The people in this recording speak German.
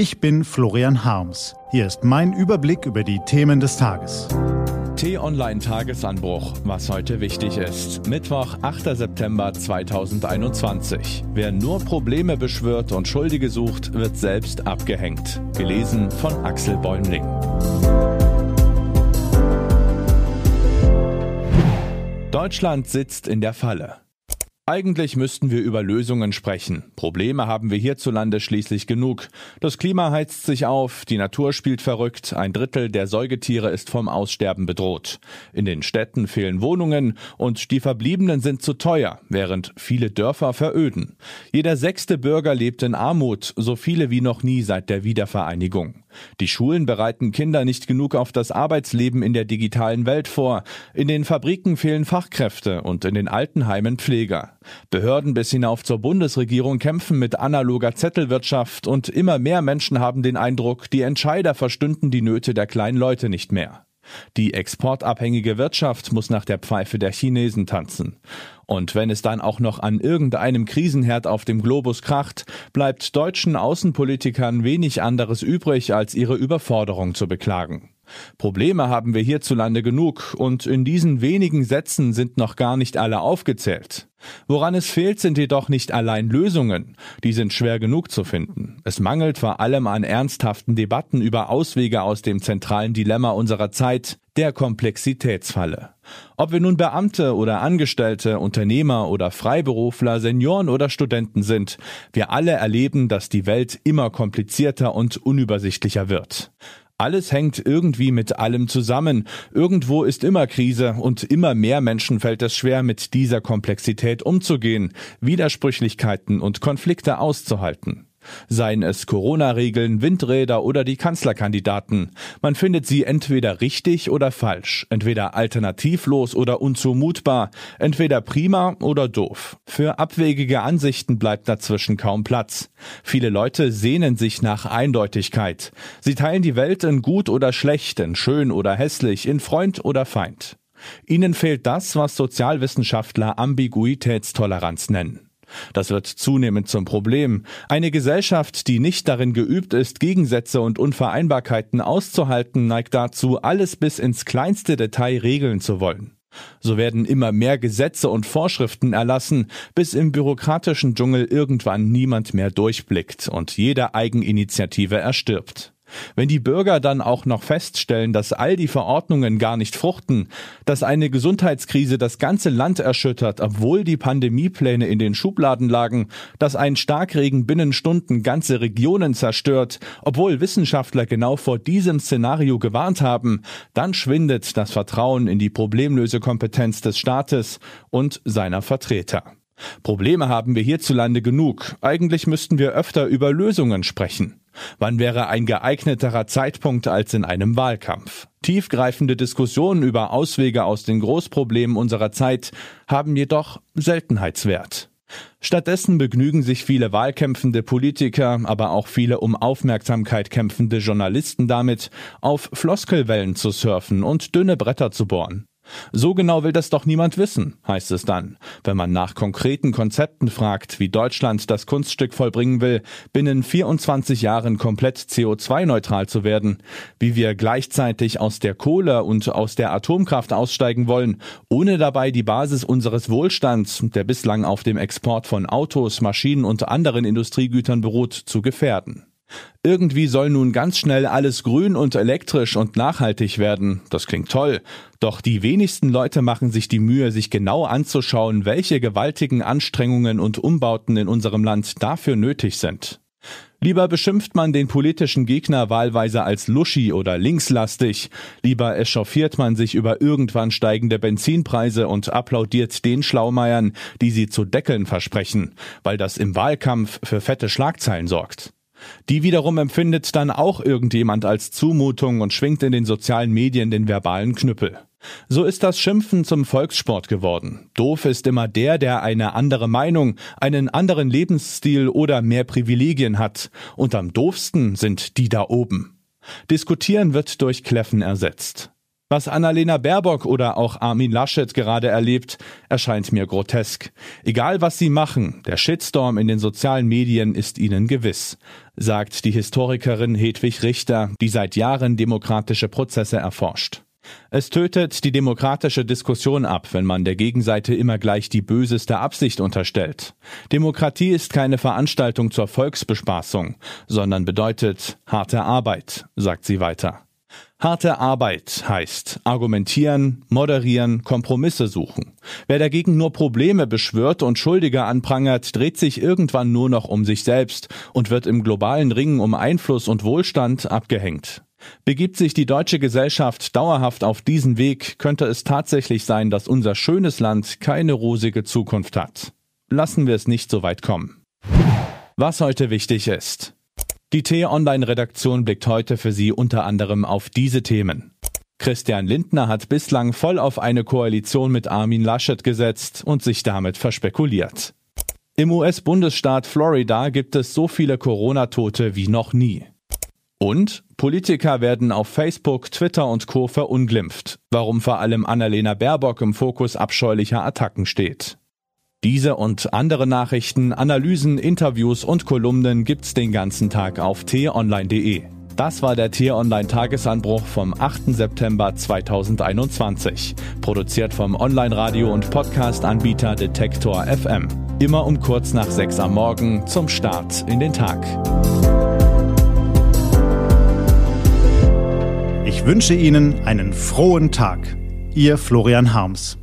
Ich bin Florian Harms. Hier ist mein Überblick über die Themen des Tages. T-Online Tagesanbruch, was heute wichtig ist. Mittwoch, 8. September 2021. Wer nur Probleme beschwört und Schuldige sucht, wird selbst abgehängt. Gelesen von Axel Bäumling. Deutschland sitzt in der Falle. Eigentlich müssten wir über Lösungen sprechen. Probleme haben wir hierzulande schließlich genug. Das Klima heizt sich auf, die Natur spielt verrückt, ein Drittel der Säugetiere ist vom Aussterben bedroht. In den Städten fehlen Wohnungen und die Verbliebenen sind zu teuer, während viele Dörfer veröden. Jeder sechste Bürger lebt in Armut, so viele wie noch nie seit der Wiedervereinigung. Die Schulen bereiten Kinder nicht genug auf das Arbeitsleben in der digitalen Welt vor. In den Fabriken fehlen Fachkräfte und in den Altenheimen Pfleger. Behörden bis hinauf zur Bundesregierung kämpfen mit analoger Zettelwirtschaft und immer mehr Menschen haben den Eindruck, die Entscheider verstünden die Nöte der kleinen Leute nicht mehr. Die exportabhängige Wirtschaft muss nach der Pfeife der Chinesen tanzen. Und wenn es dann auch noch an irgendeinem Krisenherd auf dem Globus kracht, bleibt deutschen Außenpolitikern wenig anderes übrig, als ihre Überforderung zu beklagen. Probleme haben wir hierzulande genug, und in diesen wenigen Sätzen sind noch gar nicht alle aufgezählt. Woran es fehlt, sind jedoch nicht allein Lösungen. Die sind schwer genug zu finden. Es mangelt vor allem an ernsthaften Debatten über Auswege aus dem zentralen Dilemma unserer Zeit, der Komplexitätsfalle. Ob wir nun Beamte oder Angestellte, Unternehmer oder Freiberufler, Senioren oder Studenten sind, wir alle erleben, dass die Welt immer komplizierter und unübersichtlicher wird. Alles hängt irgendwie mit allem zusammen. Irgendwo ist immer Krise und immer mehr Menschen fällt es schwer, mit dieser Komplexität umzugehen, Widersprüchlichkeiten und Konflikte auszuhalten. Seien es Corona-Regeln, Windräder oder die Kanzlerkandidaten. Man findet sie entweder richtig oder falsch, entweder alternativlos oder unzumutbar, entweder prima oder doof. Für abwegige Ansichten bleibt dazwischen kaum Platz. Viele Leute sehnen sich nach Eindeutigkeit. Sie teilen die Welt in gut oder schlecht, in schön oder hässlich, in Freund oder Feind. Ihnen fehlt das, was Sozialwissenschaftler Ambiguitätstoleranz nennen. Das wird zunehmend zum Problem. Eine Gesellschaft, die nicht darin geübt ist, Gegensätze und Unvereinbarkeiten auszuhalten, neigt dazu, alles bis ins kleinste Detail regeln zu wollen. So werden immer mehr Gesetze und Vorschriften erlassen, bis im bürokratischen Dschungel irgendwann niemand mehr durchblickt und jede Eigeninitiative erstirbt. Wenn die Bürger dann auch noch feststellen, dass all die Verordnungen gar nicht fruchten, dass eine Gesundheitskrise das ganze Land erschüttert, obwohl die Pandemiepläne in den Schubladen lagen, dass ein Starkregen binnen Stunden ganze Regionen zerstört, obwohl Wissenschaftler genau vor diesem Szenario gewarnt haben, dann schwindet das Vertrauen in die Problemlösekompetenz des Staates und seiner Vertreter. Probleme haben wir hierzulande genug. Eigentlich müssten wir öfter über Lösungen sprechen. Wann wäre ein geeigneterer Zeitpunkt als in einem Wahlkampf? Tiefgreifende Diskussionen über Auswege aus den Großproblemen unserer Zeit haben jedoch Seltenheitswert. Stattdessen begnügen sich viele wahlkämpfende Politiker, aber auch viele um Aufmerksamkeit kämpfende Journalisten damit, auf Floskelwellen zu surfen und dünne Bretter zu bohren. So genau will das doch niemand wissen, heißt es dann, wenn man nach konkreten Konzepten fragt, wie Deutschland das Kunststück vollbringen will, binnen 24 Jahren komplett CO2-neutral zu werden, wie wir gleichzeitig aus der Kohle und aus der Atomkraft aussteigen wollen, ohne dabei die Basis unseres Wohlstands, der bislang auf dem Export von Autos, Maschinen und anderen Industriegütern beruht, zu gefährden. Irgendwie soll nun ganz schnell alles grün und elektrisch und nachhaltig werden. Das klingt toll. Doch die wenigsten Leute machen sich die Mühe, sich genau anzuschauen, welche gewaltigen Anstrengungen und Umbauten in unserem Land dafür nötig sind. Lieber beschimpft man den politischen Gegner wahlweise als luschi oder linkslastig, lieber echauffiert man sich über irgendwann steigende Benzinpreise und applaudiert den Schlaumeiern, die sie zu deckeln versprechen, weil das im Wahlkampf für fette Schlagzeilen sorgt. Die wiederum empfindet dann auch irgendjemand als Zumutung und schwingt in den sozialen Medien den verbalen Knüppel. So ist das Schimpfen zum Volkssport geworden. Doof ist immer der, der eine andere Meinung, einen anderen Lebensstil oder mehr Privilegien hat. Und am doofsten sind die da oben. Diskutieren wird durch Kläffen ersetzt. Was Annalena Baerbock oder auch Armin Laschet gerade erlebt, erscheint mir grotesk. Egal was sie machen, der Shitstorm in den sozialen Medien ist ihnen gewiss, sagt die Historikerin Hedwig Richter, die seit Jahren demokratische Prozesse erforscht. Es tötet die demokratische Diskussion ab, wenn man der Gegenseite immer gleich die böseste Absicht unterstellt. Demokratie ist keine Veranstaltung zur Volksbespaßung, sondern bedeutet harte Arbeit, sagt sie weiter. Harte Arbeit heißt argumentieren, moderieren, Kompromisse suchen. Wer dagegen nur Probleme beschwört und Schuldige anprangert, dreht sich irgendwann nur noch um sich selbst und wird im globalen Ringen um Einfluss und Wohlstand abgehängt. Begibt sich die deutsche Gesellschaft dauerhaft auf diesen Weg, könnte es tatsächlich sein, dass unser schönes Land keine rosige Zukunft hat. Lassen wir es nicht so weit kommen. Was heute wichtig ist. Die T-Online-Redaktion blickt heute für Sie unter anderem auf diese Themen. Christian Lindner hat bislang voll auf eine Koalition mit Armin Laschet gesetzt und sich damit verspekuliert. Im US-Bundesstaat Florida gibt es so viele Corona-Tote wie noch nie. Und Politiker werden auf Facebook, Twitter und Co. verunglimpft, warum vor allem Annalena Baerbock im Fokus abscheulicher Attacken steht. Diese und andere Nachrichten, Analysen, Interviews und Kolumnen gibt's den ganzen Tag auf t-online.de. Das war der T-Online Tagesanbruch vom 8. September 2021, produziert vom Online-Radio- und Podcast-Anbieter Detektor FM. Immer um kurz nach 6 am Morgen zum Start in den Tag. Ich wünsche Ihnen einen frohen Tag. Ihr Florian Harms.